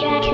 Jack.